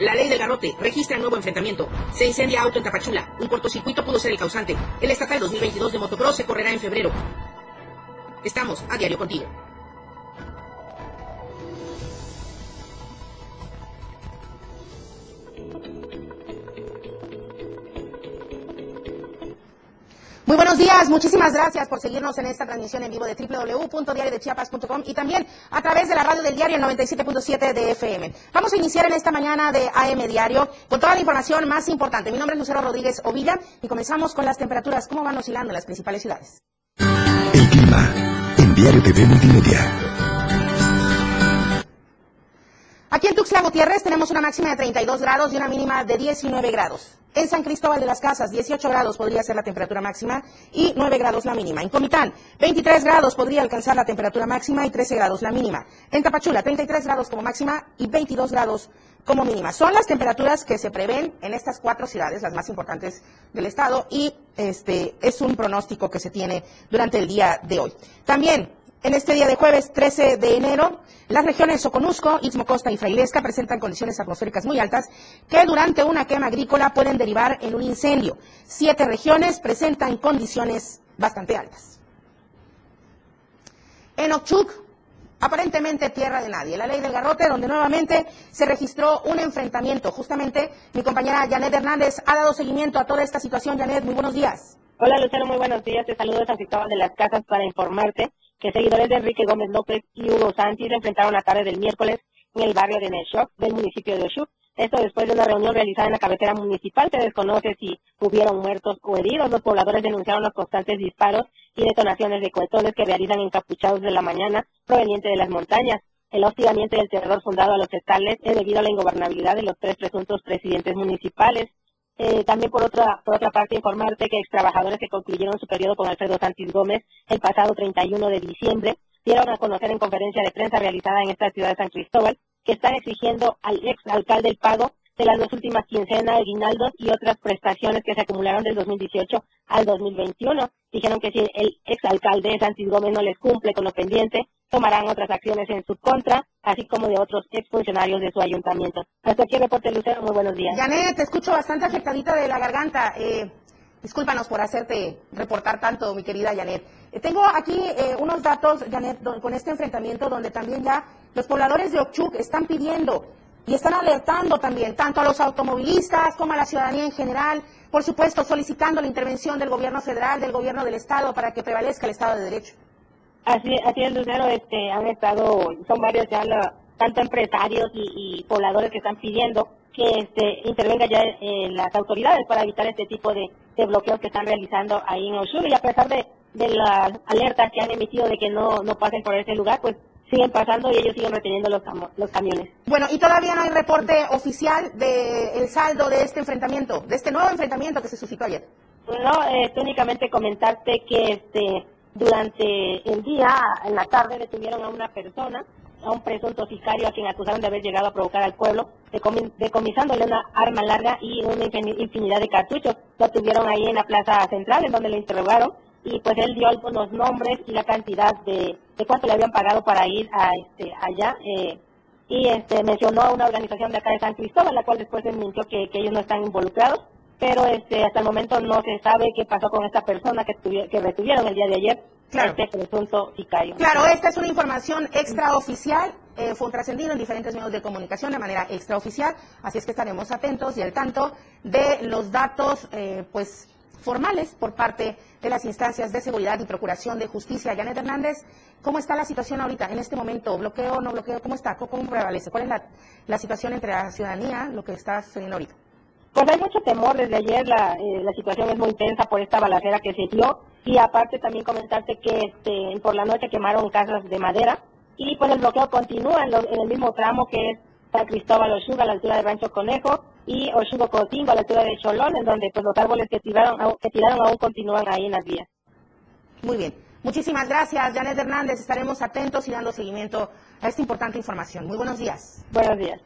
La ley del garrote registra nuevo enfrentamiento. Se incendia auto en Tapachula. Un cortocircuito pudo ser el causante. El estatal 2022 de motocross se correrá en febrero. Estamos a diario contigo. Muy buenos días, muchísimas gracias por seguirnos en esta transmisión en vivo de www.diariodechiapas.com y también a través de la radio del diario 97.7 de FM. Vamos a iniciar en esta mañana de AM Diario con toda la información más importante. Mi nombre es Lucero Rodríguez Ovilla y comenzamos con las temperaturas, cómo van oscilando en las principales ciudades. El clima en Diario TV Multimedia. Aquí en Tuxtla Gutiérrez tenemos una máxima de 32 grados y una mínima de 19 grados. En San Cristóbal de las Casas, 18 grados podría ser la temperatura máxima y 9 grados la mínima. En Comitán, 23 grados podría alcanzar la temperatura máxima y 13 grados la mínima. En Tapachula, 33 grados como máxima y 22 grados como mínima. Son las temperaturas que se prevén en estas cuatro ciudades, las más importantes del estado, y este es un pronóstico que se tiene durante el día de hoy. También en este día de jueves 13 de enero, las regiones Soconusco, Istmo Costa y Frailesca presentan condiciones atmosféricas muy altas que durante una quema agrícola pueden derivar en un incendio. Siete regiones presentan condiciones bastante altas. En Ochuc, aparentemente tierra de nadie. La ley del garrote, donde nuevamente se registró un enfrentamiento. Justamente mi compañera Janet Hernández ha dado seguimiento a toda esta situación. Janet, muy buenos días. Hola Lucero, muy buenos días. Te saludo de San Cristóbal de las Casas para informarte que seguidores de Enrique Gómez López y Hugo Santi enfrentaron la tarde del miércoles en el barrio de Neshoc del municipio de Oshuk. Esto después de una reunión realizada en la cabecera municipal. Se desconoce si hubieron muertos o heridos. Los pobladores denunciaron los constantes disparos y detonaciones de cohetones que realizan encapuchados de la mañana provenientes de las montañas. El hostigamiento y el terror fundado a los estales es debido a la ingobernabilidad de los tres presuntos presidentes municipales. Eh, también por otra, por otra parte informarte que ex trabajadores que concluyeron su periodo con Alfredo Santis Gómez el pasado 31 de diciembre dieron a conocer en conferencia de prensa realizada en esta ciudad de San Cristóbal que están exigiendo al ex alcalde el pago de las dos últimas quincenas de guinaldos y otras prestaciones que se acumularon del 2018 al 2021. Dijeron que si el exalcalde Santis Gómez no les cumple con lo pendiente, tomarán otras acciones en su contra, así como de otros exfuncionarios de su ayuntamiento. Hasta aquí, reporte Lucero, muy buenos días. Janet, te escucho bastante afectadita de la garganta. Eh, discúlpanos por hacerte reportar tanto, mi querida Janet. Eh, tengo aquí eh, unos datos, Janet, con este enfrentamiento donde también ya los pobladores de Ochuc están pidiendo y están alertando también tanto a los automovilistas como a la ciudadanía en general, por supuesto solicitando la intervención del gobierno federal, del gobierno del estado para que prevalezca el estado de derecho. Así, así es, Lucero, este, han estado, son varios ya tanto empresarios y, pobladores que están pidiendo que este, intervenga ya eh, las autoridades para evitar este tipo de, bloqueos que están realizando ahí en Oshur y a pesar de, de las alertas que han emitido de que no, no pasen por ese lugar, pues siguen pasando y ellos siguen reteniendo los, los camiones. Bueno, y todavía no hay reporte oficial del saldo de este enfrentamiento, de este nuevo enfrentamiento que se suscitó ayer. No, eh, únicamente comentarte que este durante el día, en la tarde, detuvieron a una persona, a un presunto sicario a quien acusaron de haber llegado a provocar al pueblo, decomisándole una arma larga y una infinidad de cartuchos. Lo tuvieron ahí en la plaza central, en donde lo interrogaron y pues él dio algunos nombres y la cantidad de, de cuánto le habían pagado para ir a este allá eh, y este mencionó a una organización de acá de San Cristóbal la cual después desmintió que, que ellos no están involucrados pero este hasta el momento no se sabe qué pasó con esta persona que, que retuvieron el día de ayer claro. este presunto sicario. Claro, esta es una información extraoficial, eh, fue trascendido en diferentes medios de comunicación de manera extraoficial, así es que estaremos atentos y al tanto de los datos, eh, pues formales por parte de las instancias de seguridad y procuración de justicia. Janet Hernández, ¿cómo está la situación ahorita en este momento? ¿Bloqueo o no bloqueo? ¿Cómo está? ¿Cómo prevalece? ¿Cuál es la, situación entre la ciudadanía, lo que está sucediendo ahorita? Pues hay mucho temor desde ayer, la, eh, situación es muy intensa por esta balacera que se dio y aparte también comentarte que este, por la noche quemaron casas de madera y pues el bloqueo continúa en, en el mismo tramo que es San Cristóbal Ochuga, a la altura de Rancho Conejo, y Ochugo Cotingo, a la altura de Cholón, en donde pues, los árboles que tiraron, que tiraron aún continúan ahí en las vías. Muy bien. Muchísimas gracias, Janet Hernández. Estaremos atentos y dando seguimiento a esta importante información. Muy buenos días. Buenos días.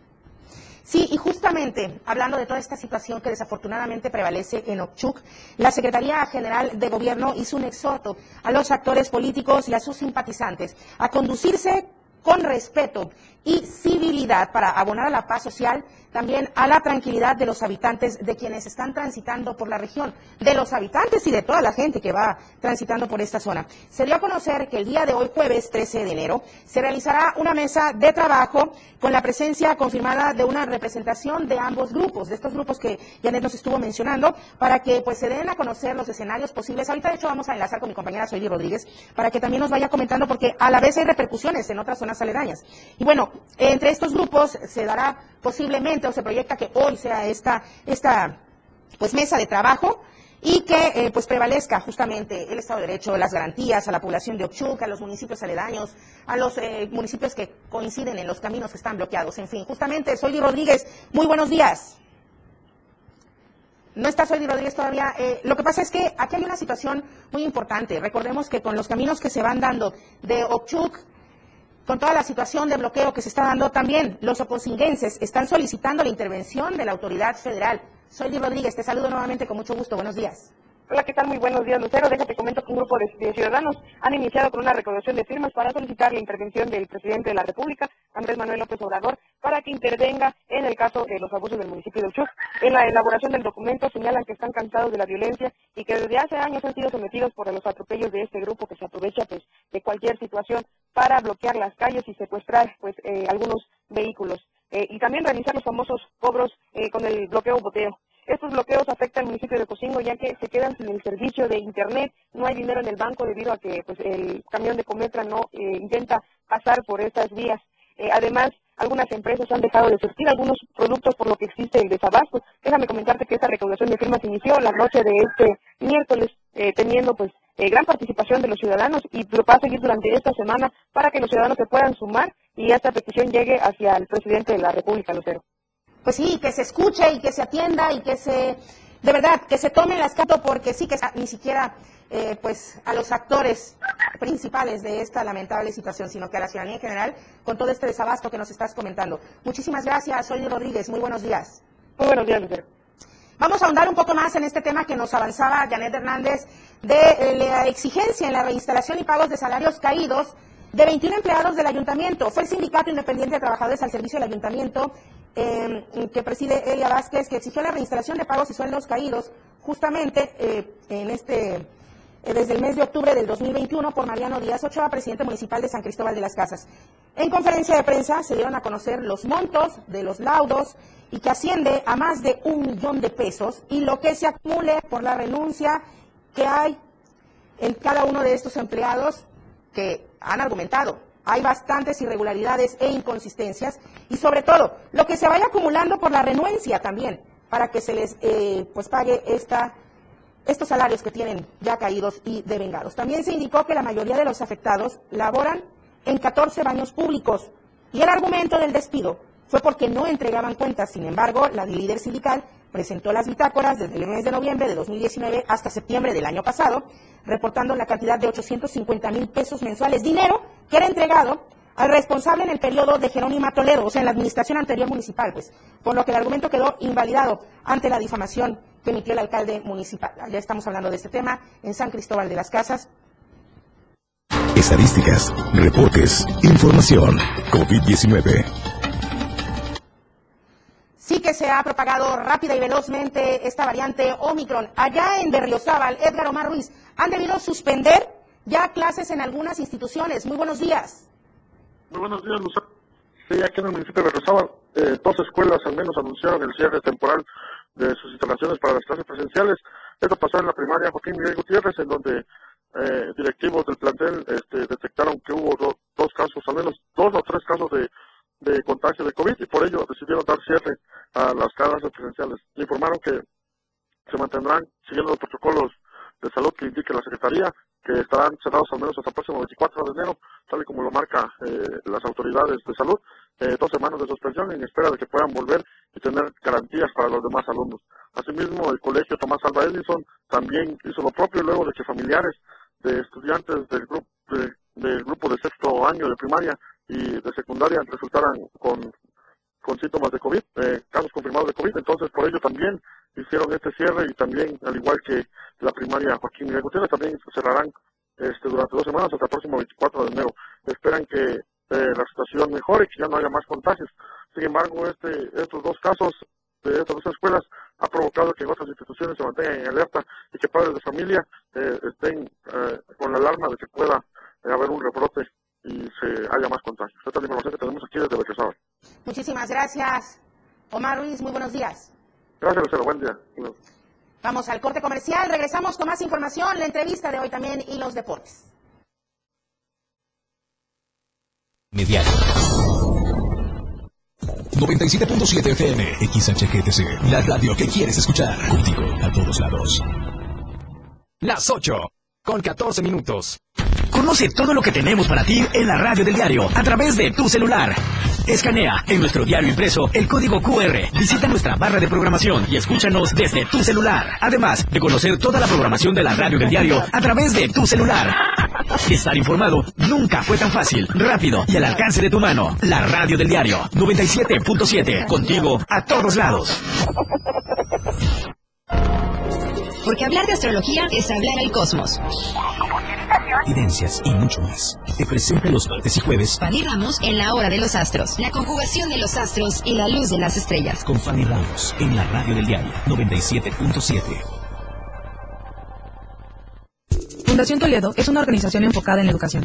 Sí, y justamente hablando de toda esta situación que desafortunadamente prevalece en Ochuc, la Secretaría General de Gobierno hizo un exhorto a los actores políticos y a sus simpatizantes a conducirse con respeto y civilidad para abonar a la paz social, también a la tranquilidad de los habitantes, de quienes están transitando por la región, de los habitantes y de toda la gente que va transitando por esta zona. Se dio a conocer que el día de hoy, jueves 13 de enero, se realizará una mesa de trabajo con la presencia confirmada de una representación de ambos grupos, de estos grupos que Janet nos estuvo mencionando, para que pues se den a conocer los escenarios posibles. Ahorita de hecho vamos a enlazar con mi compañera Soyli Rodríguez para que también nos vaya comentando porque a la vez hay repercusiones en otras zonas aledañas. Y bueno, entre estos grupos se dará posiblemente o se proyecta que hoy sea esta, esta pues mesa de trabajo y que eh, pues prevalezca justamente el Estado de Derecho, las garantías a la población de Ochuc, a los municipios aledaños, a los eh, municipios que coinciden en los caminos que están bloqueados. En fin, justamente, Soy Rodríguez, muy buenos días. No está Soy Rodríguez todavía. Eh, lo que pasa es que aquí hay una situación muy importante. Recordemos que con los caminos que se van dando de Ochuc, con toda la situación de bloqueo que se está dando también, los oposinguenses están solicitando la intervención de la autoridad federal soy Di Rodríguez, te saludo nuevamente con mucho gusto. Buenos días. Hola, ¿qué tal? Muy buenos días, Lucero. Déjate comento que un grupo de, ciudadanos han iniciado con una recaudación de firmas para solicitar la intervención del presidente de la República, Andrés Manuel López Obrador, para que intervenga en el caso de los abusos del municipio de Uchuc. En la elaboración del documento señalan que están cansados de la violencia y que desde hace años han sido sometidos por los atropellos de este grupo que se aprovecha pues, de cualquier situación para bloquear las calles y secuestrar pues eh, algunos vehículos. Eh, y también realizar los famosos cobros eh, con el bloqueo boteo. Estos bloqueos afectan al municipio de Cocingo ya que se quedan sin el servicio de internet, no hay dinero en el banco debido a que pues, el camión de Cometra no eh, intenta pasar por estas vías. además, algunas empresas han dejado de surtir algunos productos por lo que existe el desabasto. Déjame comentarte que esta recaudación de firmas inició la noche de este miércoles, teniendo pues gran participación de los ciudadanos y va a seguir durante esta semana para que los ciudadanos se puedan sumar y esta petición llegue hacia el presidente de la República, Lucero. Pues sí, que se escuche y que se atienda y que se, de verdad, que se tome el escato porque sí que ni siquiera eh, pues a los actores principales de esta lamentable situación, sino que a la ciudadanía en general con todo este desabasto que nos estás comentando. Muchísimas gracias, soy Rodríguez, muy buenos días. Muy buenos días, Lucero. Vamos a ahondar un poco más en este tema que nos avanzaba Janet Hernández de eh, la exigencia en la reinstalación y pagos de salarios caídos de 21 empleados del ayuntamiento. Fue el Sindicato Independiente de Trabajadores al Servicio del Ayuntamiento em, que preside Elia Vázquez, que exigió la reinstalación de pagos y sueldos caídos justamente eh, en este eh, desde el mes de octubre del 2021 por Mariano Díaz Ochoa, presidente municipal de San Cristóbal de las Casas. En conferencia de prensa se dieron a conocer los montos de los laudos y que asciende a más de un millón de pesos y lo que se acumule por la renuncia que hay en cada uno de estos empleados que han argumentado. Hay bastantes irregularidades e inconsistencias y sobre todo lo que se vaya acumulando por la renuencia también para que se les eh, pues pague esta, estos salarios que tienen ya caídos y devengados. También se indicó que la mayoría de los afectados laboran en 14 baños públicos y el argumento del despido fue porque no entregaban cuentas. Sin embargo, la líder sindical presentó las bitácoras desde el mes de noviembre de 2019 hasta septiembre del año pasado, reportando la cantidad de 850 mil pesos mensuales, dinero que era entregado al responsable en el periodo de Jerónimo Toledo, o sea, en la administración anterior municipal, pues, por lo que el argumento quedó invalidado ante la difamación que emitió el alcalde municipal. Ya estamos hablando de este tema en San Cristóbal de las Casas. Estadísticas, reportes, información. COVID-19 sí que se ha propagado rápida y velozmente esta variante Omicron. Allá en Berriozábal, Edgar Omar Ruiz, han debido suspender ya clases en algunas instituciones. Muy buenos días. Muy buenos días, Lucero. Sí, aquí en el municipio de Berriozábal, eh, dos escuelas al menos anunciaron el cierre temporal de sus instalaciones para las clases presenciales. Esto pasó en la primaria Joaquín Miguel Gutiérrez, en donde eh, directivos del plantel este, detectaron que hubo dos casos, al menos dos o tres casos de de contagio de COVID y por ello decidieron dar cierre a las clases presenciales. Informaron que se mantendrán siguiendo los protocolos de salud que indique la Secretaría, que estarán cerrados al menos hasta el próximo 24 de enero, tal y como lo marca eh, las autoridades de salud, eh, dos semanas de suspensión en espera de que puedan volver y tener garantías para los demás alumnos. Asimismo, el colegio Tomás Alba Edison también hizo lo propio luego de que familiares de estudiantes del grupo del grupo de sexto año de primaria y de secundaria resultaran con, con síntomas de COVID, eh, casos confirmados de COVID. Entonces, por ello también hicieron este cierre y también, al igual que la primaria Joaquín Miguel Gutiérrez, también cerrarán este, durante dos semanas hasta el próximo 24 de enero. Esperan que eh, la situación mejore y que ya no haya más contagios. Sin embargo, este, estos dos casos de estas dos escuelas ha provocado que otras instituciones se mantengan en alerta y que padres de familia eh, estén eh, con la alarma de que pueda haber un rebrote y se haya más contagios. Esta es la información que tenemos aquí desde Berriozábal. Muchísimas gracias. Omar Ruiz, muy buenos días. Gracias, Lucero. Buen día. Vamos al corte comercial. Regresamos con más información, la entrevista de hoy también y los deportes. Mediano. 97.7 FM, XHGTC, la radio que quieres escuchar. Contigo a todos lados. Las 8, con 14 minutos. Conoce todo lo que tenemos para ti en la radio del diario a través de tu celular. Escanea en nuestro diario impreso el código QR, visita nuestra barra de programación y escúchanos desde tu celular. Además de conocer toda la programación de la radio del diario a través de tu celular. Estar informado nunca fue tan fácil, rápido y al alcance de tu mano. La radio del diario 97.7, contigo a todos lados. Porque hablar de astrología es hablar al cosmos. Evidencias y mucho más. Te presenta los martes y jueves Fanny Ramos en la hora de los astros. La conjugación de los astros y la luz de las estrellas. con Fanny Ramos en la radio del diario 97.7. Fundación Toledo es una organización enfocada en la educación.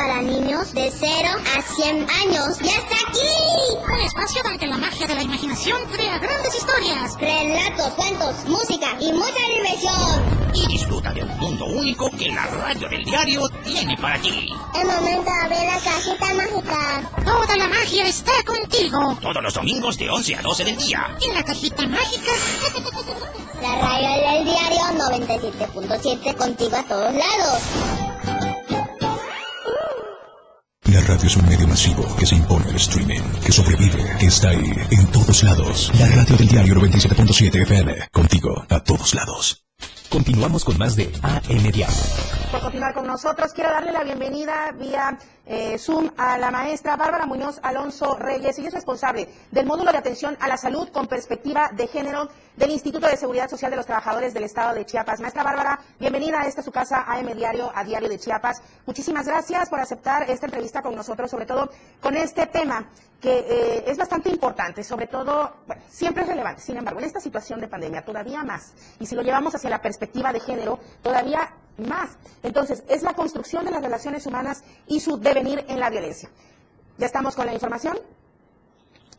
para niños de 0 a 100 años ya está aquí. Un espacio donde la magia de la imaginación crea grandes historias. Relatos, cuentos, música y mucha diversión. Y disfruta de un mundo único que la radio del diario tiene para ti. Es momento de abrir la cajita mágica. Toda la magia está contigo. Todos los domingos de 11 a 12 del día. En la cajita mágica. La radio del diario 97.7 contigo a todos lados. La radio es un medio masivo que se impone al streaming, que sobrevive, que está ahí, en todos lados. La radio del diario 97.7 FM, contigo a todos lados. Continuamos con más de AM Diario. Por continuar con nosotros, quiero darle la bienvenida vía eh, Zoom a la maestra Bárbara Muñoz Alonso Reyes. Ella es responsable del módulo de atención a la salud con perspectiva de género del Instituto de Seguridad Social de los Trabajadores del Estado de Chiapas. Maestra Bárbara, bienvenida a esta su casa AM Diario, a Diario de Chiapas. Muchísimas gracias por aceptar esta entrevista con nosotros, sobre todo con este tema que eh, es bastante importante, sobre todo, siempre es relevante, sin embargo, en esta situación de pandemia todavía más, y si lo llevamos hacia la perspectiva de género, todavía más. Entonces, es la construcción de las relaciones humanas y su devenir en la violencia. ¿Ya estamos con la información?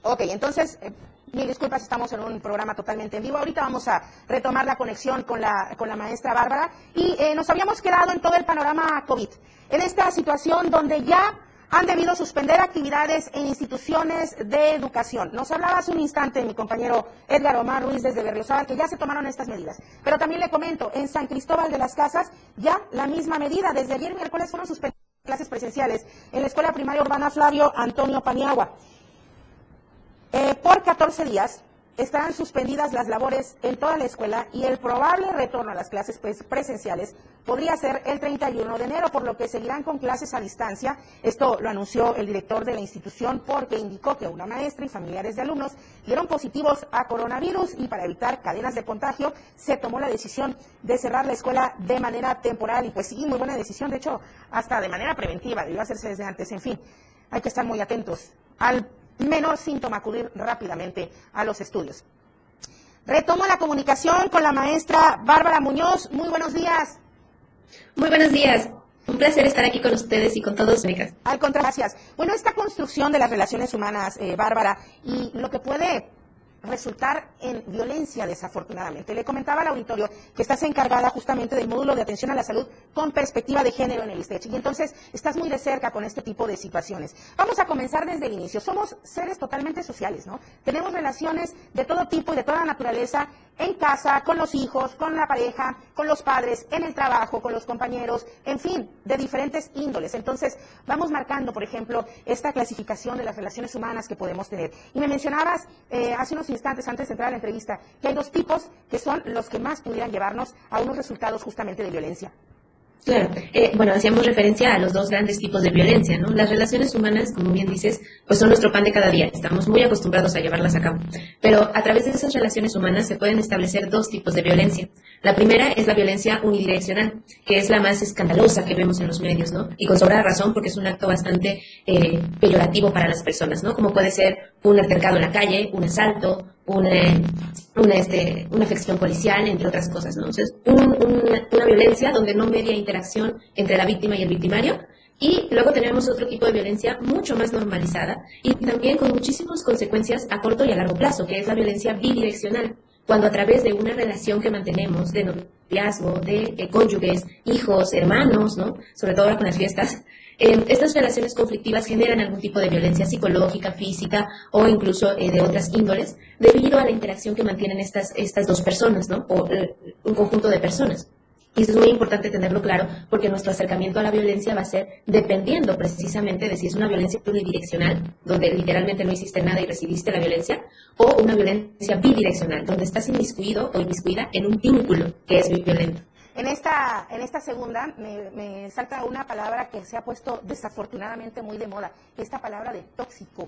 Ok, entonces, eh, mil disculpas, estamos en un programa totalmente en vivo. Ahorita vamos a retomar la conexión con la, con la maestra Bárbara y eh, nos habíamos quedado en todo el panorama COVID. En esta situación donde ya han debido suspender actividades en instituciones de educación. Nos hablaba hace un instante mi compañero Edgar Omar Ruiz desde Berriozábal que ya se tomaron estas medidas. Pero también le comento, en San Cristóbal de las Casas ya la misma medida. Desde ayer miércoles fueron suspendidas clases presenciales en la Escuela Primaria Urbana Flavio Antonio Paniagua. Eh, por 14 días estarán suspendidas las labores en toda la escuela y el probable retorno a las clases pues, presenciales podría ser el 31 de enero, por lo que seguirán con clases a distancia. Esto lo anunció el director de la institución porque indicó que una maestra y familiares de alumnos dieron positivos a coronavirus y para evitar cadenas de contagio se tomó la decisión de cerrar la escuela de manera temporal. Y pues sí, muy buena decisión, de hecho, hasta de manera preventiva, debió hacerse desde antes, en fin, hay que estar muy atentos al menor síntoma acudir rápidamente a los estudios. Retomo la comunicación con la maestra Bárbara Muñoz. Muy buenos días. Muy buenos días. Un placer estar aquí con ustedes y con todos, becas. Al contrario, gracias. Bueno, esta construcción de las relaciones humanas, eh, Bárbara, y lo que puede resultar en violencia, desafortunadamente. Le comentaba al auditorio que estás encargada justamente del módulo de atención a la salud con perspectiva de género en el ISTECH y entonces estás muy de cerca con este tipo de situaciones. Vamos a comenzar desde el inicio. Somos seres totalmente sociales, ¿no? Tenemos relaciones de todo tipo y de toda naturaleza en casa, con los hijos, con la pareja, con los padres, en el trabajo, con los compañeros, en fin, de diferentes índoles. Entonces, vamos marcando, por ejemplo, esta clasificación de las relaciones humanas que podemos tener. Y me mencionabas eh, hace unos instantes antes de entrar a la entrevista que hay dos tipos que son los que más pudieran llevarnos a unos resultados justamente de violencia. Claro, eh, bueno, hacíamos referencia a los dos grandes tipos de violencia, ¿no? Las relaciones humanas, como bien dices, pues son nuestro pan de cada día, estamos muy acostumbrados a llevarlas a cabo. Pero a través de esas relaciones humanas se pueden establecer dos tipos de violencia. La primera es la violencia unidireccional, que es la más escandalosa que vemos en los medios, ¿no? Y con sobra razón porque es un acto bastante eh, peyorativo para las personas, ¿no? Como puede ser un altercado en la calle, un asalto, una, una, este, una afección policial, entre otras cosas. ¿no? Entonces, una, violencia donde no media interacción entre la víctima y el victimario. Y luego tenemos otro tipo de violencia mucho más normalizada y también con muchísimas consecuencias a corto y a largo plazo, que es la violencia bidireccional, cuando a través de una relación que mantenemos de noviazgo, de, de cónyuges, hijos, hermanos, ¿no? sobre todo ahora con las fiestas, eh, estas relaciones conflictivas generan algún tipo de violencia psicológica, física o incluso eh, de otras índoles debido a la interacción que mantienen estas, estas dos personas, ¿no? O eh, un conjunto de personas. Y eso es muy importante tenerlo claro porque nuestro acercamiento a la violencia va a ser dependiendo precisamente de si es una violencia unidireccional, donde literalmente no hiciste nada y recibiste la violencia, o una violencia bidireccional, donde estás inmiscuido o inmiscuida en un vínculo que es violento. En esta, en esta segunda me, salta una palabra que se ha puesto desafortunadamente muy de moda, esta palabra de tóxico.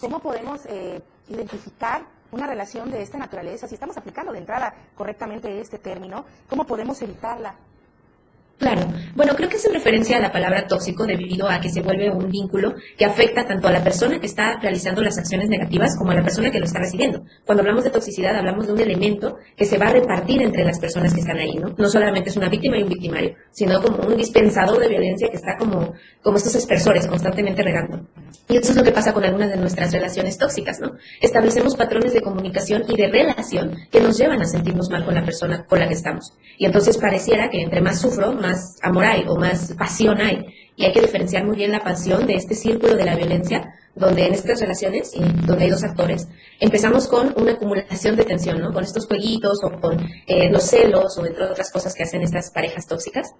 ¿Cómo podemos eh, identificar una relación de esta naturaleza? Si estamos aplicando de entrada correctamente este término, ¿cómo podemos evitarla? Claro. Bueno, creo que es en referencia a la palabra tóxico debido a que se vuelve un vínculo que afecta tanto a la persona que está realizando las acciones negativas como a la persona que lo está recibiendo. Cuando hablamos de toxicidad hablamos de un elemento que se va a repartir entre las personas que están ahí, ¿no? No solamente es una víctima y un victimario, sino como un dispensador de violencia que está como, como estos expresores constantemente regando. Y eso es lo que pasa con algunas de nuestras relaciones tóxicas, ¿no? Establecemos patrones de comunicación y de relación que nos llevan a sentirnos mal con la persona con la que estamos. Y entonces pareciera que entre más sufro, más más amor hay o más pasión hay. Y hay que diferenciar muy bien la pasión de este círculo de la violencia, donde en estas relaciones, donde hay dos actores, empezamos con una acumulación de tensión, ¿no? Con estos jueguitos o con eh, los celos o entre otras cosas que hacen estas parejas tóxicas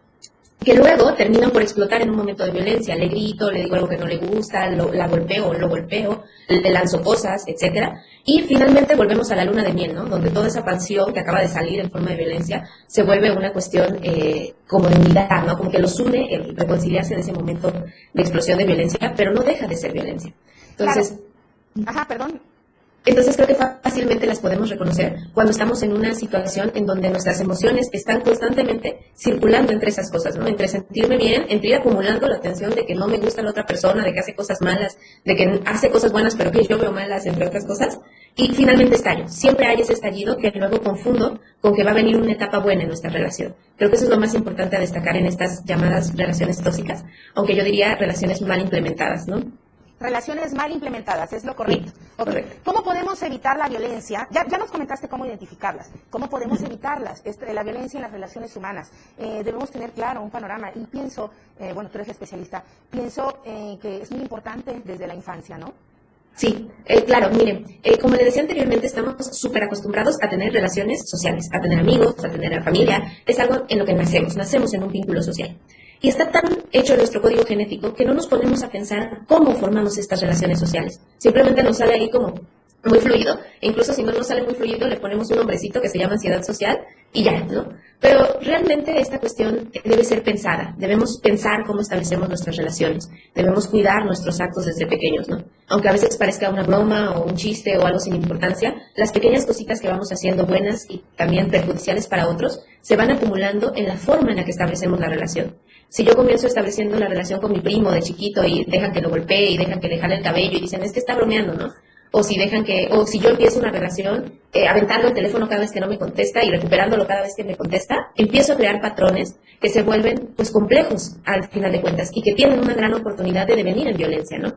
que luego terminan por explotar en un momento de violencia. Le grito, le digo algo que no le gusta, la golpeo, lo golpeo, le lanzo cosas, etcétera. Y finalmente volvemos a la luna de miel, ¿no? Donde toda esa pasión que acaba de salir en forma de violencia se vuelve una cuestión eh, como de unidad, ¿no? Como que los une el reconciliarse en ese momento de explosión de violencia, pero no deja de ser violencia. Entonces... Ajá, perdón. Entonces creo que fácilmente las podemos reconocer cuando estamos en una situación en donde nuestras emociones están constantemente circulando entre esas cosas, ¿no? Entre sentirme bien, entre ir acumulando la atención de que no me gusta la otra persona, de que hace cosas malas, de que hace cosas buenas pero que yo veo malas, entre otras cosas, y finalmente estallo. Siempre hay ese estallido que luego confundo con que va a venir una etapa buena en nuestra relación. Creo que eso es lo más importante a destacar en estas llamadas relaciones tóxicas, aunque yo diría relaciones mal implementadas, ¿no? Relaciones mal implementadas, es lo correcto. ¿Cómo podemos evitar la violencia? Ya, ya, nos comentaste cómo identificarlas. ¿Cómo podemos evitarlas? Este, la violencia en las relaciones humanas. Eh, debemos tener claro un panorama y pienso, eh, bueno, tú eres especialista, pienso eh, que es muy importante desde la infancia, ¿no? Sí, claro, miren, como le decía anteriormente, estamos súper acostumbrados a tener relaciones sociales, a tener amigos, a tener familia, es algo en lo que nacemos, nacemos en un vínculo social. Y está tan hecho nuestro código genético que no nos ponemos a pensar cómo formamos estas relaciones sociales. Simplemente nos sale ahí como muy fluido. E incluso si no nos sale muy fluido, le ponemos un nombrecito que se llama ansiedad social y ya, ¿no? Pero realmente esta cuestión debe ser pensada. Debemos pensar cómo establecemos nuestras relaciones. Debemos cuidar nuestros actos desde pequeños, ¿no? Aunque a veces parezca una broma o un chiste o algo sin importancia, las pequeñas cositas que vamos haciendo buenas y también perjudiciales para otros se van acumulando en la forma en la que establecemos la relación. Si yo comienzo estableciendo la relación con mi primo de chiquito y dejan que lo golpee y dejan que le jale el cabello y dicen, es que está bromeando, ¿no? O si dejan que, o si yo empiezo una relación eh, aventando el teléfono cada vez que no me contesta y recuperándolo cada vez que me contesta, empiezo a crear patrones que se vuelven pues complejos al final de cuentas y que tienen una gran oportunidad de devenir en violencia, ¿no?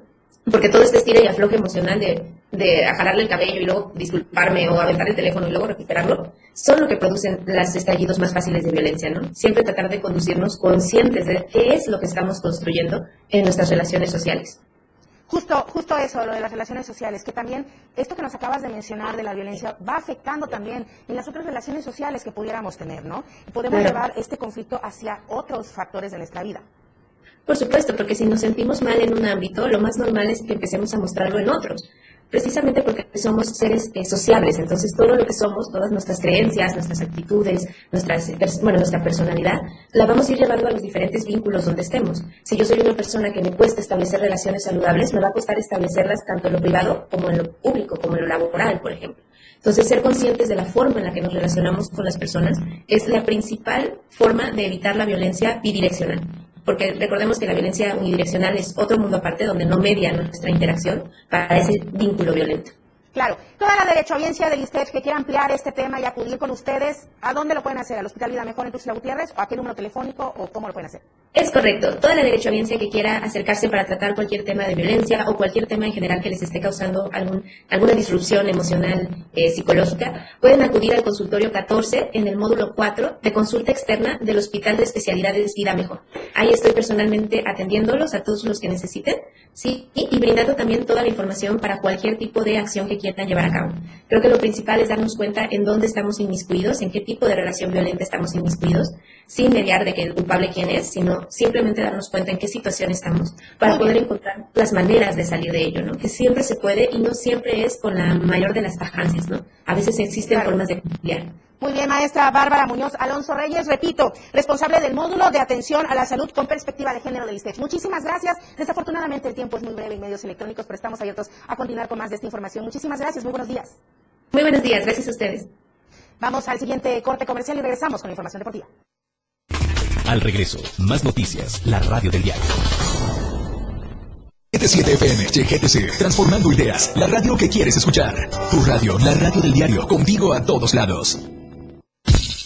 Porque todo este estilo y afloje emocional de, de jalarle el cabello y luego disculparme o aventar el teléfono y luego recuperarlo, son lo que producen los estallidos más fáciles de violencia, ¿no? Siempre tratar de conducirnos conscientes de qué es lo que estamos construyendo en nuestras relaciones sociales. Justo, justo eso, lo de las relaciones sociales, que también esto que nos acabas de mencionar de la violencia va afectando también en las otras relaciones sociales que pudiéramos tener, ¿no? Podemos llevar este conflicto hacia otros factores de nuestra vida. Por supuesto, porque si nos sentimos mal en un ámbito, lo más normal es que empecemos a mostrarlo en otros precisamente porque somos seres eh, sociables, entonces todo lo que somos, todas nuestras creencias, nuestras actitudes, nuestras, bueno, nuestra personalidad, la vamos a ir llevando a los diferentes vínculos donde estemos. Si yo soy una persona que me cuesta establecer relaciones saludables, me va a costar establecerlas tanto en lo privado como en lo público, como en lo laboral, por ejemplo. Entonces, ser conscientes de la forma en la que nos relacionamos con las personas es la principal forma de evitar la violencia bidireccional porque recordemos que la violencia unidireccional es otro mundo aparte donde no media nuestra interacción para ese vínculo violento. Claro, toda la derecho audiencia del ISTEP que quiera ampliar este tema y acudir con ustedes, ¿a dónde lo pueden hacer? ¿Al Hospital Vida Mejor en Tuxtla Gutiérrez o a qué número telefónico o cómo lo pueden hacer? Es correcto. Toda la derecho audiencia que quiera acercarse para tratar cualquier tema de violencia o cualquier tema en general que les esté causando algún, alguna disrupción emocional eh, psicológica, pueden acudir al consultorio 14 en el módulo 4 de consulta externa del Hospital de Especialidades Vida Mejor. Ahí estoy personalmente atendiéndolos a todos los que necesiten, sí, y, y brindando también toda la información para cualquier tipo de acción que quieran llevar a Creo que lo principal es darnos cuenta en dónde estamos inmiscuidos, en qué tipo de relación violenta estamos inmiscuidos, sin mediar de que el culpable quién es, sino simplemente darnos cuenta en qué situación estamos para poder encontrar las maneras de salir de ello, ¿no? Que siempre se puede y no siempre es con la mayor de las tajancias, ¿no? A veces existen formas de cambiar. Muy bien, maestra Bárbara Muñoz Alonso Reyes, repito, responsable del módulo de atención a la salud con perspectiva de género del ISTEC. Muchísimas gracias. Desafortunadamente el tiempo es muy breve en medios electrónicos, pero estamos abiertos a continuar con más de esta información. Muchísimas gracias, muy buenos días. Muy buenos días, gracias a ustedes. Vamos al siguiente corte comercial y regresamos con la información deportiva. Al regreso, más noticias, la radio del diario. 77 FM, GTC, transformando ideas, la radio que quieres escuchar. Tu radio, la radio del diario, contigo a todos lados.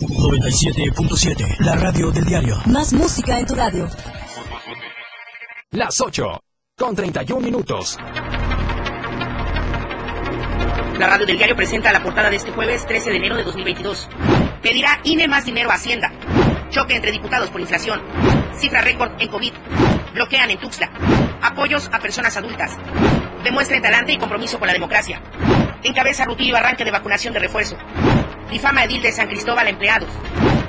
97.7. La radio del diario. Más música en tu radio. Las 8, con 31 minutos. La radio del diario presenta la portada de este jueves 13 de enero de 2022. Pedirá INE más dinero a Hacienda. Choque entre diputados por inflación. Cifra récord en COVID. Bloquean en Tuxtla. Apoyos a personas adultas. Demuestra talante y compromiso con la democracia. Encabeza rutilio arranque de vacunación de refuerzo. Difama edil de San Cristóbal a empleados.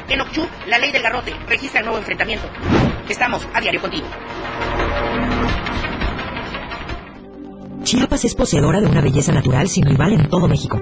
En Occhú, la ley del garrote registra el nuevo enfrentamiento. Estamos a diario contigo. Chiapas es poseedora de una belleza natural sin rival en todo México.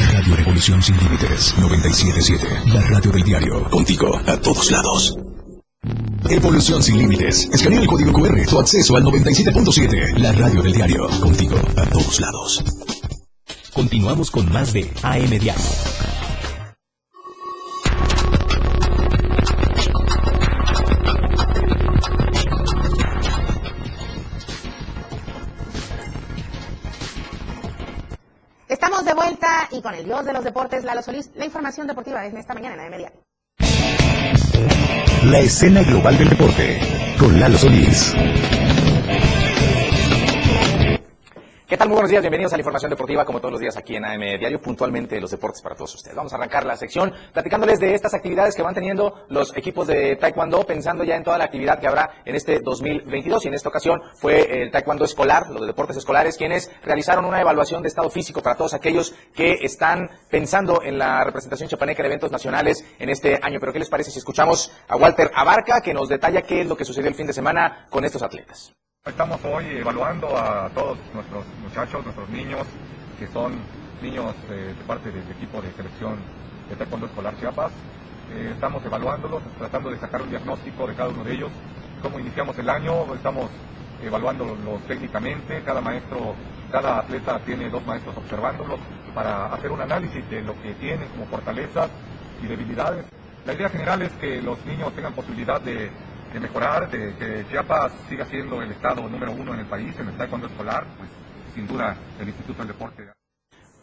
Radio Revolución Sin Límites 977. La radio del diario. Contigo a todos lados. Evolución sin límites. Escanea el código QR. Tu acceso al 97.7. La radio del diario. Contigo a todos lados. Continuamos con más de AM Diario. Y con el dios de los deportes, Lalo Solís, la información deportiva en esta mañana en AM Diario. La escena global del deporte. Con Lalo Solís. ¿Qué tal? Muy buenos días, bienvenidos a la información deportiva, como todos los días aquí en AM Diario, puntualmente los deportes para todos ustedes. Vamos a arrancar la sección platicándoles de estas actividades que van teniendo los equipos de Taekwondo, pensando ya en toda la actividad que habrá en este 2022. Y en esta ocasión fue el Taekwondo escolar, los de deportes escolares, quienes realizaron una evaluación de estado físico para todos aquellos que están pensando en la representación chapaneca de eventos nacionales en este año. Pero ¿qué les parece si escuchamos a Walter Abarca, que nos detalla qué es lo que sucedió el fin de semana con estos atletas? Estamos hoy evaluando a todos nuestros muchachos, nuestros niños, que son niños eh, de parte del equipo de selección de Taekwondo Escolar Chiapas. Eh, estamos evaluándolos, tratando de sacar un diagnóstico de cada uno de ellos. Cómo iniciamos el año, estamos evaluándolos técnicamente, cada maestro, cada atleta tiene dos maestros observándolos para hacer un análisis de lo que tienen como fortalezas y debilidades. La idea general es que los niños tengan posibilidad de de mejorar, de que Chiapas siga siendo el estado número uno en el país en el taekwondo escolar, pues sin duda el Instituto del Deporte.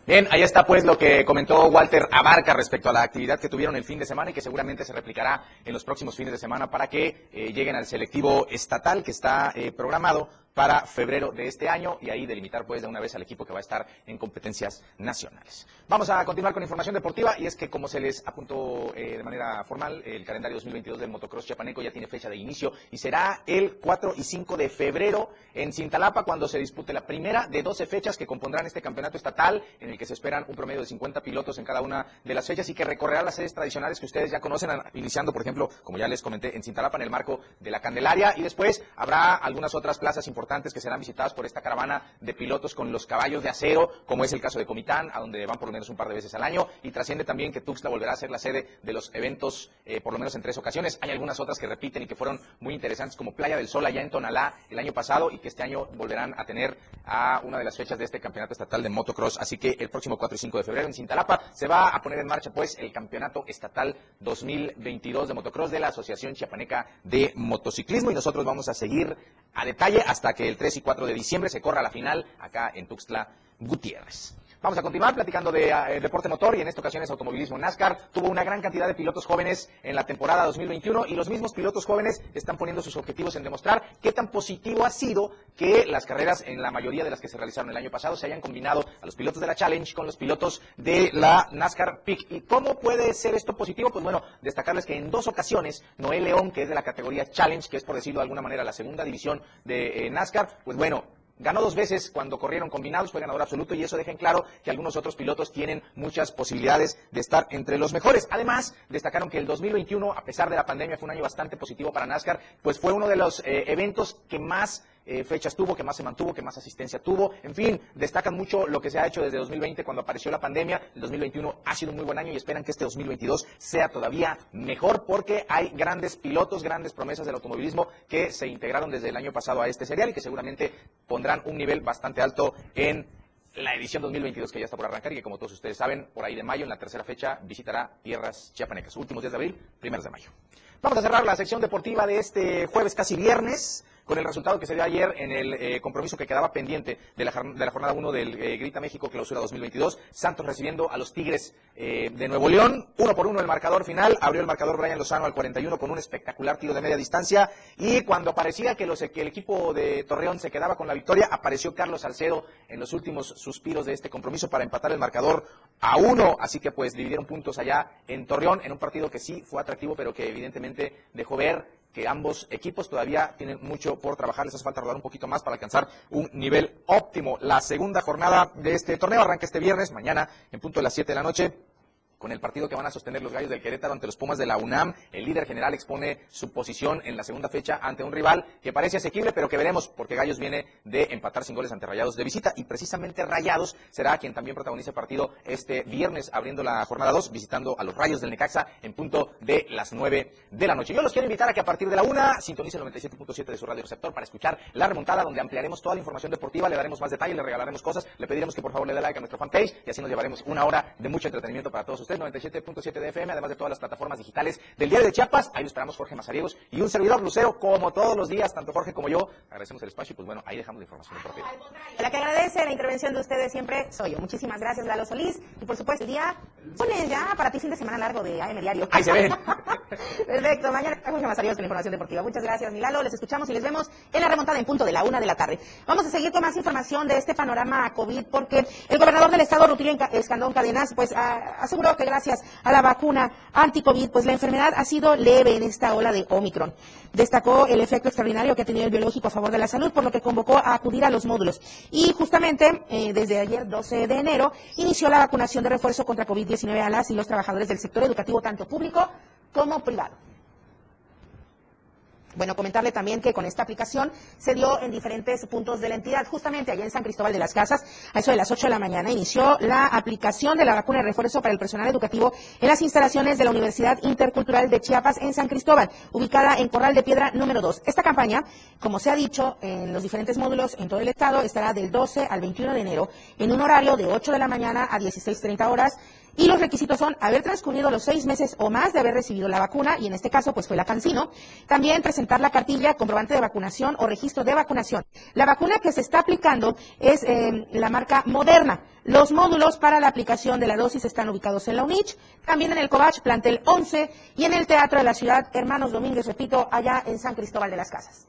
Bien, ahí está pues lo que comentó Walter Abarca respecto a la actividad que tuvieron el fin de semana y que seguramente se replicará en los próximos fines de semana para que eh, lleguen al selectivo estatal que está eh, programado para febrero de este año y ahí delimitar pues de una vez al equipo que va a estar en competencias nacionales. Vamos a continuar con información deportiva y es que como se les apuntó eh, de manera formal, el calendario 2022 del motocross chiapaneco ya tiene fecha de inicio y será el 4 y 5 de febrero en Cintalapa cuando se dispute la primera de 12 fechas que compondrán este campeonato estatal en el que se esperan un promedio de 50 pilotos en cada una de las fechas y que recorrerá las sedes tradicionales que ustedes ya conocen, iniciando por ejemplo, como ya les comenté, en Cintalapa en el marco de la Candelaria y después habrá algunas otras plazas importantes que serán visitadas por esta caravana de pilotos con los caballos de acero, como es el caso de Comitán, a donde van por lo menos un par de veces al año, y trasciende también que Tuxtla volverá a ser la sede de los eventos eh, por lo menos en tres ocasiones. Hay algunas otras que repiten y que fueron muy interesantes, como Playa del Sol allá en Tonalá el año pasado y que este año volverán a tener a una de las fechas de este campeonato estatal de motocross. Así que el próximo 4 y 5 de febrero en Cintalapa se va a poner en marcha pues el campeonato estatal 2022 de motocross de la Asociación Chiapaneca de Motociclismo y nosotros vamos a seguir a detalle hasta que el 3 y 4 de diciembre se corra la final acá en Tuxtla Gutiérrez. Vamos a continuar platicando de eh, deporte motor y en esta ocasión es automovilismo. NASCAR tuvo una gran cantidad de pilotos jóvenes en la temporada 2021 y los mismos pilotos jóvenes están poniendo sus objetivos en demostrar qué tan positivo ha sido que las carreras en la mayoría de las que se realizaron el año pasado se hayan combinado a los pilotos de la Challenge con los pilotos de la NASCAR Peak. ¿Y cómo puede ser esto positivo? Pues bueno, destacarles que en dos ocasiones Noel León, que es de la categoría Challenge, que es por decirlo de alguna manera la segunda división de eh, NASCAR, pues bueno, Ganó dos veces cuando corrieron combinados, fue ganador absoluto y eso deja en claro que algunos otros pilotos tienen muchas posibilidades de estar entre los mejores. Además, destacaron que el 2021, a pesar de la pandemia, fue un año bastante positivo para NASCAR, pues fue uno de los eh, eventos que más eh, fechas tuvo, que más se mantuvo, que más asistencia tuvo. En fin, destacan mucho lo que se ha hecho desde 2020 cuando apareció la pandemia. El 2021 ha sido un muy buen año y esperan que este 2022 sea todavía mejor porque hay grandes pilotos, grandes promesas del automovilismo que se integraron desde el año pasado a este serial y que seguramente pondrán un nivel bastante alto en la edición 2022 que ya está por arrancar y que como todos ustedes saben, por ahí de mayo, en la tercera fecha, visitará tierras chiapanecas. Últimos días de abril, primeros de mayo. Vamos a cerrar la sección deportiva de este jueves casi viernes con el resultado que se dio ayer en el eh, compromiso que quedaba pendiente de la, de la jornada 1 del eh, Grita México Clausura 2022. Santos recibiendo a los Tigres eh, de Nuevo León. Uno por uno el marcador final. Abrió el marcador Brian Lozano al 41 con un espectacular tiro de media distancia. Y cuando parecía que, los, que el equipo de Torreón se quedaba con la victoria, apareció Carlos Salcedo en los últimos suspiros de este compromiso para empatar el marcador a uno. Así que pues dividieron puntos allá en Torreón en un partido que sí fue atractivo, pero que evidentemente dejó ver que ambos equipos todavía tienen mucho por trabajar, les hace falta rodar un poquito más para alcanzar un nivel óptimo. La segunda jornada de este torneo arranca este viernes, mañana en punto de las 7 de la noche con el partido que van a sostener los Gallos del Querétaro ante los Pumas de la UNAM. El líder general expone su posición en la segunda fecha ante un rival que parece asequible, pero que veremos, porque Gallos viene de empatar sin goles ante Rayados de visita y precisamente Rayados será quien también protagonice el partido este viernes abriendo la jornada 2, visitando a los Rayos del Necaxa en punto de las 9 de la noche. Yo los quiero invitar a que a partir de la 1 sintonicen el 97.7 de su radio receptor para escuchar la remontada donde ampliaremos toda la información deportiva, le daremos más detalles, le regalaremos cosas, le pediremos que por favor le dé like a nuestro fanpage y así nos llevaremos una hora de mucho entretenimiento para todos ustedes. 97.7 de FM, además de todas las plataformas digitales del Diario de Chiapas. Ahí lo esperamos Jorge Mazariegos y un servidor Lucero, como todos los días, tanto Jorge como yo. Agradecemos el espacio y pues bueno, ahí dejamos la información deportiva. La que agradece la intervención de ustedes siempre soy yo. Muchísimas gracias, Lalo Solís. Y por supuesto, el día lunes ya para ti fin de semana largo de AM Diario. Ahí se ven. Perfecto, mañana más arriba con la información deportiva. Muchas gracias, Milalo. Les escuchamos y les vemos en la remontada en punto de la una de la tarde. Vamos a seguir con más información de este panorama COVID porque el gobernador del estado, Rutilio Escandón Cadenas, pues aseguró que gracias a la vacuna anti-COVID, pues la enfermedad ha sido leve en esta ola de Omicron. Destacó el efecto extraordinario que ha tenido el biológico a favor de la salud, por lo que convocó a acudir a los módulos. Y justamente eh, desde ayer, 12 de enero, inició la vacunación de refuerzo contra COVID-19 a las y los trabajadores del sector educativo, tanto público como privado. Bueno, comentarle también que con esta aplicación se dio en diferentes puntos de la entidad. Justamente allá en San Cristóbal de las Casas, a eso de las 8 de la mañana, inició la aplicación de la vacuna de refuerzo para el personal educativo en las instalaciones de la Universidad Intercultural de Chiapas en San Cristóbal, ubicada en Corral de Piedra número 2. Esta campaña, como se ha dicho en los diferentes módulos en todo el estado, estará del 12 al 21 de enero en un horario de 8 de la mañana a 16.30 horas y los requisitos son haber transcurrido los seis meses o más de haber recibido la vacuna, y en este caso pues fue la Cancino. También presentar la cartilla, comprobante de vacunación o registro de vacunación. La vacuna que se está aplicando es eh, la marca Moderna. Los módulos para la aplicación de la dosis están ubicados en la UNICH, también en el Covach, plantel 11, y en el Teatro de la Ciudad Hermanos Domínguez, repito, allá en San Cristóbal de las Casas.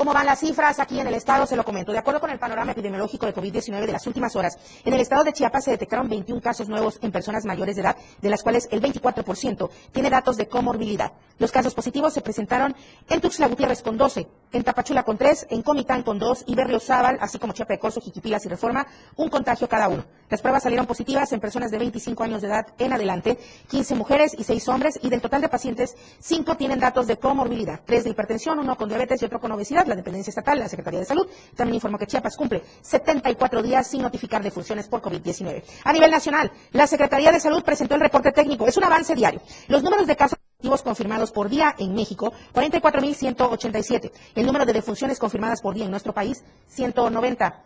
¿Cómo van las cifras aquí en el estado? Se lo comento. De acuerdo con el panorama epidemiológico de COVID-19 de las últimas horas, en el estado de Chiapas se detectaron 21 casos nuevos en personas mayores de edad, de las cuales el 24% tiene datos de comorbilidad. Los casos positivos se presentaron en Tuxtla Gutiérrez con 12, en Tapachula con 3, en Comitán con 2 y Berriozábal, así como Chiapa de Corzo, Jiquipilas y Reforma, un contagio cada uno. Las pruebas salieron positivas en personas de 25 años de edad en adelante, 15 mujeres y 6 hombres, y del total de pacientes, 5 tienen datos de comorbilidad, 3 de hipertensión, 1 con diabetes y otro con obesidad la dependencia estatal, la Secretaría de Salud, también informó que Chiapas cumple 74 días sin notificar defunciones por COVID-19. A nivel nacional, la Secretaría de Salud presentó el reporte técnico. Es un avance diario. Los números de casos positivos confirmados por día en México, 44.187. El número de defunciones confirmadas por día en nuestro país, 190.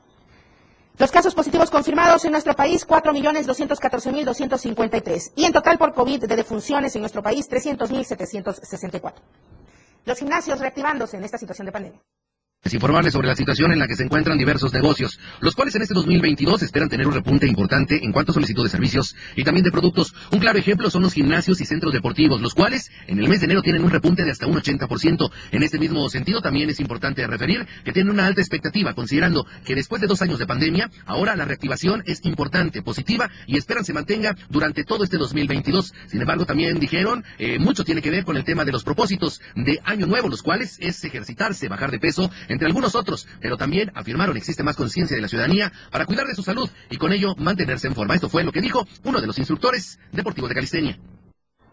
Los casos positivos confirmados en nuestro país, 4.214.253. Y en total por COVID de defunciones en nuestro país, 300.764 los gimnasios reactivándose en esta situación de pandemia informarles sobre la situación en la que se encuentran diversos negocios, los cuales en este 2022 esperan tener un repunte importante en cuanto a solicitud de servicios y también de productos. Un claro ejemplo son los gimnasios y centros deportivos, los cuales en el mes de enero tienen un repunte de hasta un 80%. En este mismo sentido, también es importante referir que tienen una alta expectativa, considerando que después de dos años de pandemia, ahora la reactivación es importante, positiva y esperan se mantenga durante todo este 2022. Sin embargo, también dijeron, eh, mucho tiene que ver con el tema de los propósitos de Año Nuevo, los cuales es ejercitarse, bajar de peso, entre algunos otros, pero también afirmaron existe más conciencia de la ciudadanía para cuidar de su salud y con ello mantenerse en forma. Esto fue lo que dijo uno de los instructores deportivos de Calistenia.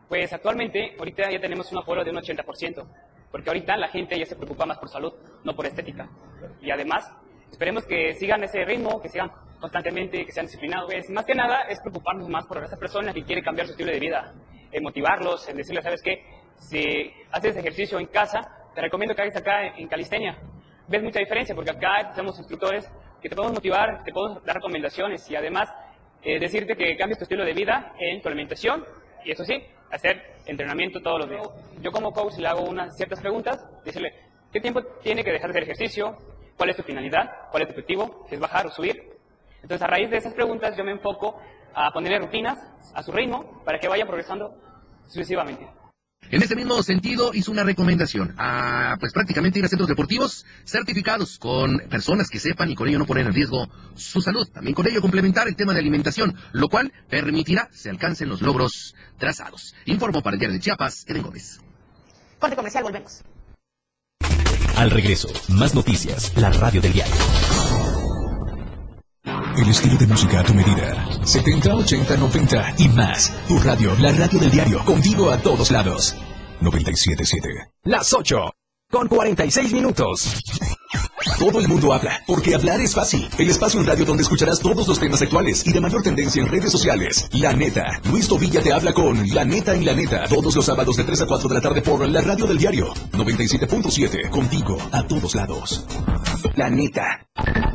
Pues actualmente, ahorita ya tenemos un aforo de un 80%, porque ahorita la gente ya se preocupa más por salud, no por estética. Y además, esperemos que sigan ese ritmo, que sigan constantemente, que sean disciplinados. Pues más que nada es preocuparnos más por esa persona que quiere cambiar su estilo de vida, en motivarlos, en decirles, ¿sabes qué? Si haces ejercicio en casa, te recomiendo que hagas acá en Calistenia ves mucha diferencia, porque acá tenemos instructores que te podemos motivar, te podemos dar recomendaciones y además eh, decirte que cambies tu estilo de vida en tu alimentación y eso sí, hacer entrenamiento todos los días. Yo como coach le hago unas ciertas preguntas, decirle, ¿qué tiempo tiene que dejar de hacer ejercicio? ¿Cuál es tu finalidad? ¿Cuál es tu objetivo? ¿Es bajar o subir? Entonces a raíz de esas preguntas yo me enfoco a ponerle rutinas a su ritmo para que vaya progresando sucesivamente. En este mismo sentido, hizo una recomendación a, pues prácticamente ir a centros deportivos certificados con personas que sepan y con ello no poner en riesgo su salud. También con ello complementar el tema de alimentación, lo cual permitirá se alcancen los logros trazados. Informó para el Diario de Chiapas, Eden Gómez. Corte comercial, volvemos. Al regreso, más noticias, la radio del diario. El estilo de música a tu medida. 70, 80, 90 y más. Tu radio, la radio del diario, contigo a todos lados. 977. Las 8, con 46 minutos. Todo el mundo habla, porque hablar es fácil. El espacio en radio donde escucharás todos los temas actuales y de mayor tendencia en redes sociales. La neta. Luis Tobilla te habla con La neta y la neta. Todos los sábados de 3 a 4 de la tarde por la radio del diario. 97.7. Contigo a todos lados. La neta.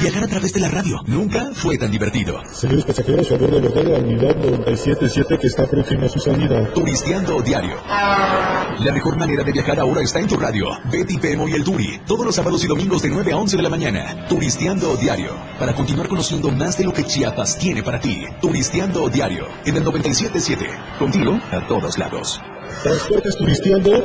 Viajar a través de la radio nunca fue tan divertido. Señores pasajeros, bordo de la unidad 977 que está próxima a su salida. Turisteando diario. La mejor manera de viajar ahora está en tu radio. Betty Pemo y el Turi. Todos los sábados y domingos de 9 a 11 de la mañana. Turisteando diario. Para continuar conociendo más de lo que Chiapas tiene para ti. Turisteando diario. En el 977. Contigo a todos lados. ¿Transportes turisteando?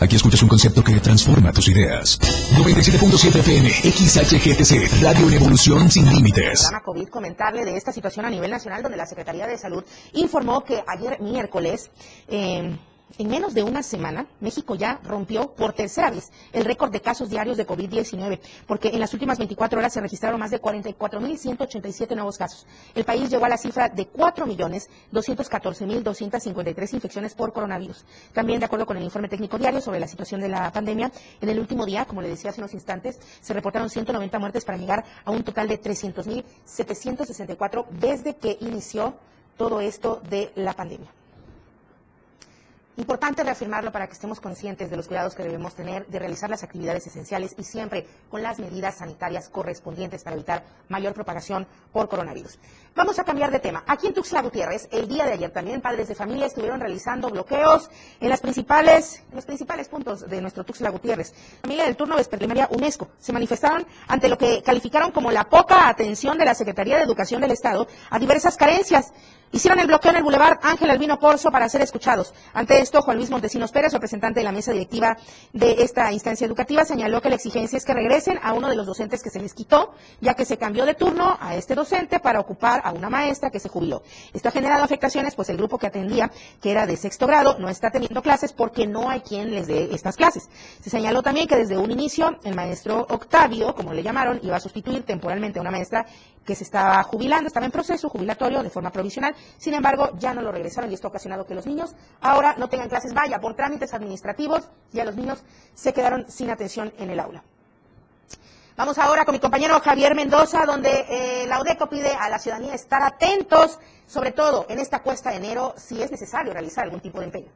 Aquí escuchas un concepto que transforma tus ideas. 97.7 FM, XHGTC, Radio en Evolución Sin Límites. programa COVID comentarle de esta situación a nivel nacional, donde la Secretaría de Salud informó que ayer miércoles, eh, en menos de una semana, México ya rompió por tercera vez el récord de casos diarios de COVID-19, porque en las últimas 24 horas se registraron más de 44.187 nuevos casos. El país llegó a la cifra de 4.214.253 infecciones por coronavirus. También, de acuerdo con el informe técnico diario sobre la situación de la pandemia, en el último día, como le decía hace unos instantes, se reportaron 190 muertes para llegar a un total de 300.764 desde que inició todo esto de la pandemia. Importante reafirmarlo para que estemos conscientes de los cuidados que debemos tener, de realizar las actividades esenciales y siempre con las medidas sanitarias correspondientes para evitar mayor propagación por coronavirus. Vamos a cambiar de tema. Aquí en Tuxtla Gutiérrez, el día de ayer también padres de familia estuvieron realizando bloqueos en las principales, los principales puntos de nuestro Tuxtla Gutiérrez. Familia del turno vespertimería UNESCO se manifestaron ante lo que calificaron como la poca atención de la Secretaría de Educación del Estado a diversas carencias. Hicieron el bloqueo en el Boulevard Ángel Albino Corso para ser escuchados. Ante esto, Juan Luis Montesinos Pérez, representante de la mesa directiva de esta instancia educativa, señaló que la exigencia es que regresen a uno de los docentes que se les quitó, ya que se cambió de turno a este docente para ocupar a una maestra que se jubiló. Esto ha generado afectaciones, pues el grupo que atendía, que era de sexto grado, no está teniendo clases porque no hay quien les dé estas clases. Se señaló también que desde un inicio, el maestro Octavio, como le llamaron, iba a sustituir temporalmente a una maestra que se estaba jubilando, estaba en proceso jubilatorio de forma provisional. Sin embargo, ya no lo regresaron y esto ha ocasionado que los niños ahora no tengan clases, vaya, por trámites administrativos, ya los niños se quedaron sin atención en el aula. Vamos ahora con mi compañero Javier Mendoza, donde eh, la UDECO pide a la ciudadanía estar atentos, sobre todo en esta cuesta de enero, si es necesario realizar algún tipo de empeño.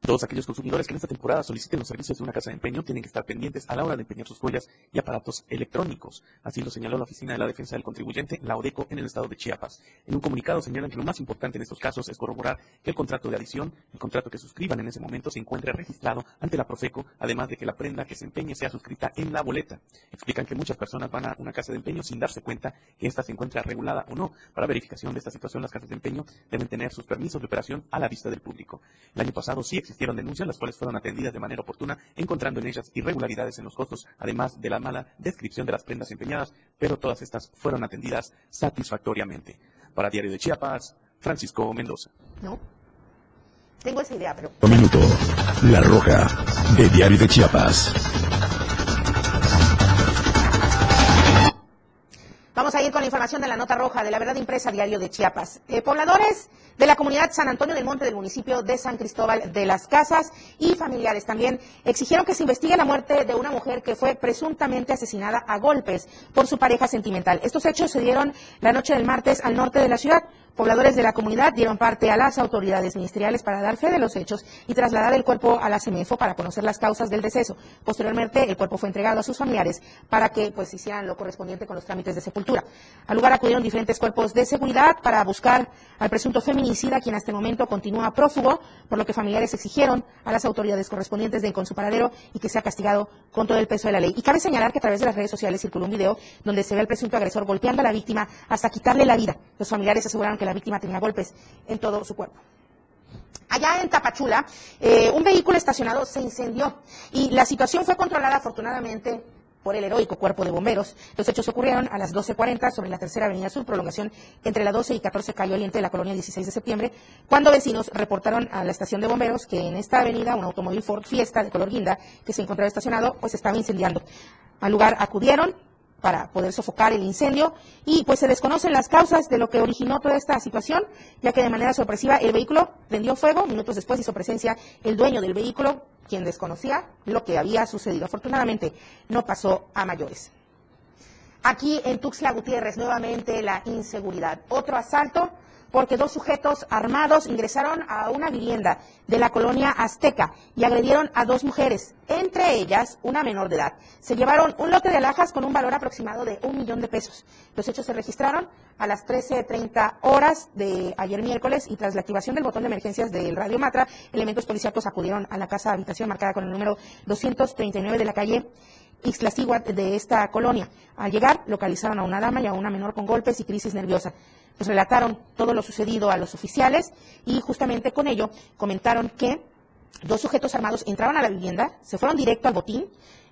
Todos aquellos consumidores que en esta temporada soliciten los servicios de una casa de empeño tienen que estar pendientes a la hora de empeñar sus joyas y aparatos electrónicos. Así lo señaló la Oficina de la Defensa del Contribuyente, la ODECO, en el estado de Chiapas. En un comunicado señalan que lo más importante en estos casos es corroborar que el contrato de adición, el contrato que suscriban en ese momento, se encuentre registrado ante la Profeco, además de que la prenda que se empeñe sea suscrita en la boleta. Explican que muchas personas van a una casa de empeño sin darse cuenta que ésta se encuentra regulada o no. Para verificación de esta situación, las casas de empeño deben tener sus permisos de operación a la vista del público. El año pasado sí existieron denuncias, las cuales fueron atendidas de manera oportuna, encontrando en ellas irregularidades en los costos, además de la mala descripción de las prendas empeñadas, pero todas estas fueron atendidas satisfactoriamente. Para Diario de Chiapas, Francisco Mendoza. ¿No? Tengo esa idea, pero... Un minuto. La Roja, de Diario de Chiapas. Vamos a ir con la información de la nota roja de la verdad impresa diario de Chiapas. Eh, pobladores de la comunidad San Antonio del Monte del municipio de San Cristóbal de las Casas y familiares también exigieron que se investigue la muerte de una mujer que fue presuntamente asesinada a golpes por su pareja sentimental. Estos hechos se dieron la noche del martes al norte de la ciudad. Pobladores de la comunidad dieron parte a las autoridades ministeriales para dar fe de los hechos y trasladar el cuerpo a la CEMEFO para conocer las causas del deceso. Posteriormente, el cuerpo fue entregado a sus familiares para que pues hicieran lo correspondiente con los trámites de sepultura. Al lugar acudieron diferentes cuerpos de seguridad para buscar al presunto feminicida, quien hasta el momento continúa prófugo, por lo que familiares exigieron a las autoridades correspondientes den con su paradero y que sea castigado con todo el peso de la ley. Y cabe señalar que a través de las redes sociales circuló un video donde se ve al presunto agresor golpeando a la víctima hasta quitarle la vida. Los familiares aseguraron que la víctima tenía golpes en todo su cuerpo. Allá en Tapachula, eh, un vehículo estacionado se incendió y la situación fue controlada afortunadamente por el heroico cuerpo de bomberos. Los hechos ocurrieron a las 12.40 sobre la tercera avenida sur, prolongación entre la 12 y 14 calle Oriente de la colonia 16 de septiembre, cuando vecinos reportaron a la estación de bomberos que en esta avenida un automóvil Ford Fiesta de color guinda que se encontraba estacionado pues estaba incendiando. Al lugar acudieron para poder sofocar el incendio y pues se desconocen las causas de lo que originó toda esta situación, ya que de manera sorpresiva el vehículo prendió fuego, minutos después hizo presencia el dueño del vehículo, quien desconocía lo que había sucedido. Afortunadamente no pasó a mayores. Aquí en Tuxtla Gutiérrez, nuevamente la inseguridad. Otro asalto porque dos sujetos armados ingresaron a una vivienda de la colonia Azteca y agredieron a dos mujeres, entre ellas una menor de edad. Se llevaron un lote de alhajas con un valor aproximado de un millón de pesos. Los hechos se registraron a las 13.30 horas de ayer miércoles y tras la activación del botón de emergencias del Radio Matra, elementos policíacos acudieron a la casa de habitación marcada con el número 239 de la calle Ixtlacíhuatl de esta colonia. Al llegar, localizaron a una dama y a una menor con golpes y crisis nerviosa. Pues relataron todo lo sucedido a los oficiales y justamente con ello comentaron que dos sujetos armados entraron a la vivienda, se fueron directo al botín.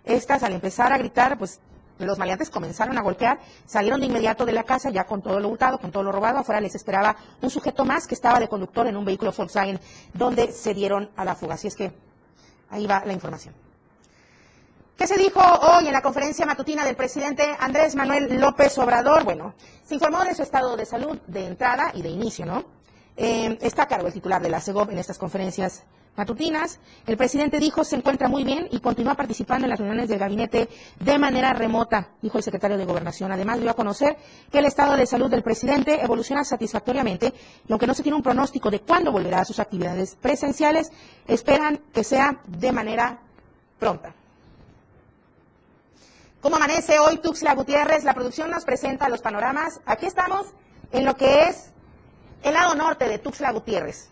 Estas, al empezar a gritar, pues los maleantes comenzaron a golpear, salieron de inmediato de la casa ya con todo lo hurtado, con todo lo robado. Afuera les esperaba un sujeto más que estaba de conductor en un vehículo Volkswagen donde se dieron a la fuga. Así es que ahí va la información. ¿Qué se dijo hoy en la conferencia matutina del presidente Andrés Manuel López Obrador? Bueno, se informó de su estado de salud de entrada y de inicio, ¿no? Eh, está a cargo el titular de la CEGOP en estas conferencias matutinas. El presidente dijo se encuentra muy bien y continúa participando en las reuniones del gabinete de manera remota, dijo el secretario de Gobernación. Además, dio a conocer que el estado de salud del presidente evoluciona satisfactoriamente y aunque no se tiene un pronóstico de cuándo volverá a sus actividades presenciales, esperan que sea de manera pronta. ¿Cómo amanece hoy Tuxtla Gutiérrez? La producción nos presenta los panoramas. Aquí estamos en lo que es el lado norte de Tuxtla Gutiérrez,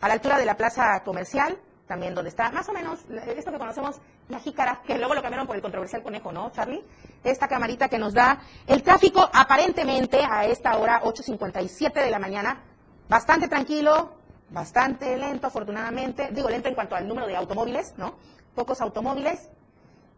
a la altura de la plaza comercial, también donde está más o menos esto que conocemos, la jícara, que luego lo cambiaron por el controversial conejo, ¿no, Charlie? Esta camarita que nos da el tráfico aparentemente a esta hora, 8.57 de la mañana, bastante tranquilo, bastante lento, afortunadamente. Digo lento en cuanto al número de automóviles, ¿no? Pocos automóviles,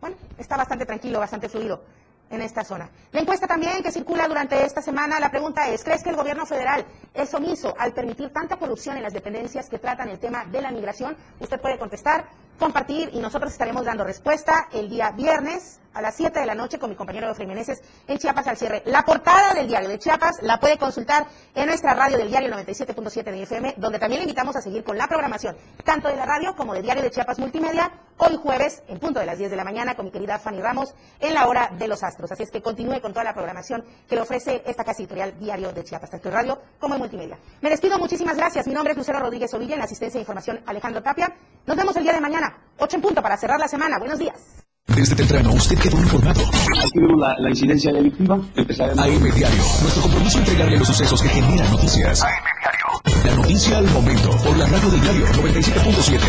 bueno, está bastante tranquilo, bastante fluido en esta zona. La encuesta también que circula durante esta semana, la pregunta es, ¿crees que el gobierno federal es omiso al permitir tanta corrupción en las dependencias que tratan el tema de la migración? Usted puede contestar, compartir y nosotros estaremos dando respuesta el día viernes a las 7 de la noche con mi compañero Efraín Meneses en Chiapas al cierre. La portada del diario de Chiapas la puede consultar en nuestra radio del diario 97.7 de FM, donde también le invitamos a seguir con la programación, tanto de la radio como de Diario de Chiapas Multimedia, hoy jueves, en punto de las 10 de la mañana, con mi querida Fanny Ramos, en la hora de los astros. Así es que continúe con toda la programación que le ofrece esta casa editorial Diario de Chiapas, tanto en radio como en multimedia. Me despido, muchísimas gracias. Mi nombre es Lucero Rodríguez Ovilla, en asistencia de información Alejandro Tapia. Nos vemos el día de mañana, 8 en punto, para cerrar la semana. Buenos días. Desde temprano usted quedó informado. Aquí vemos la, la incidencia delictiva. Empezaremos... AM Diario. Nuestro compromiso es entregarle los sucesos que generan noticias. AM Diario. La noticia al momento por la radio del diario 97.7.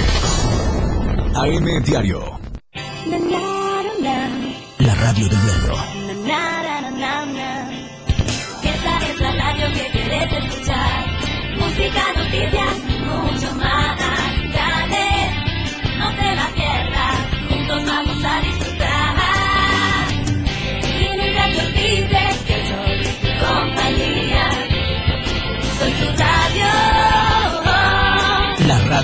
AM Diario. La radio del diario. Esta es la radio que quieres escuchar. Música, noticias,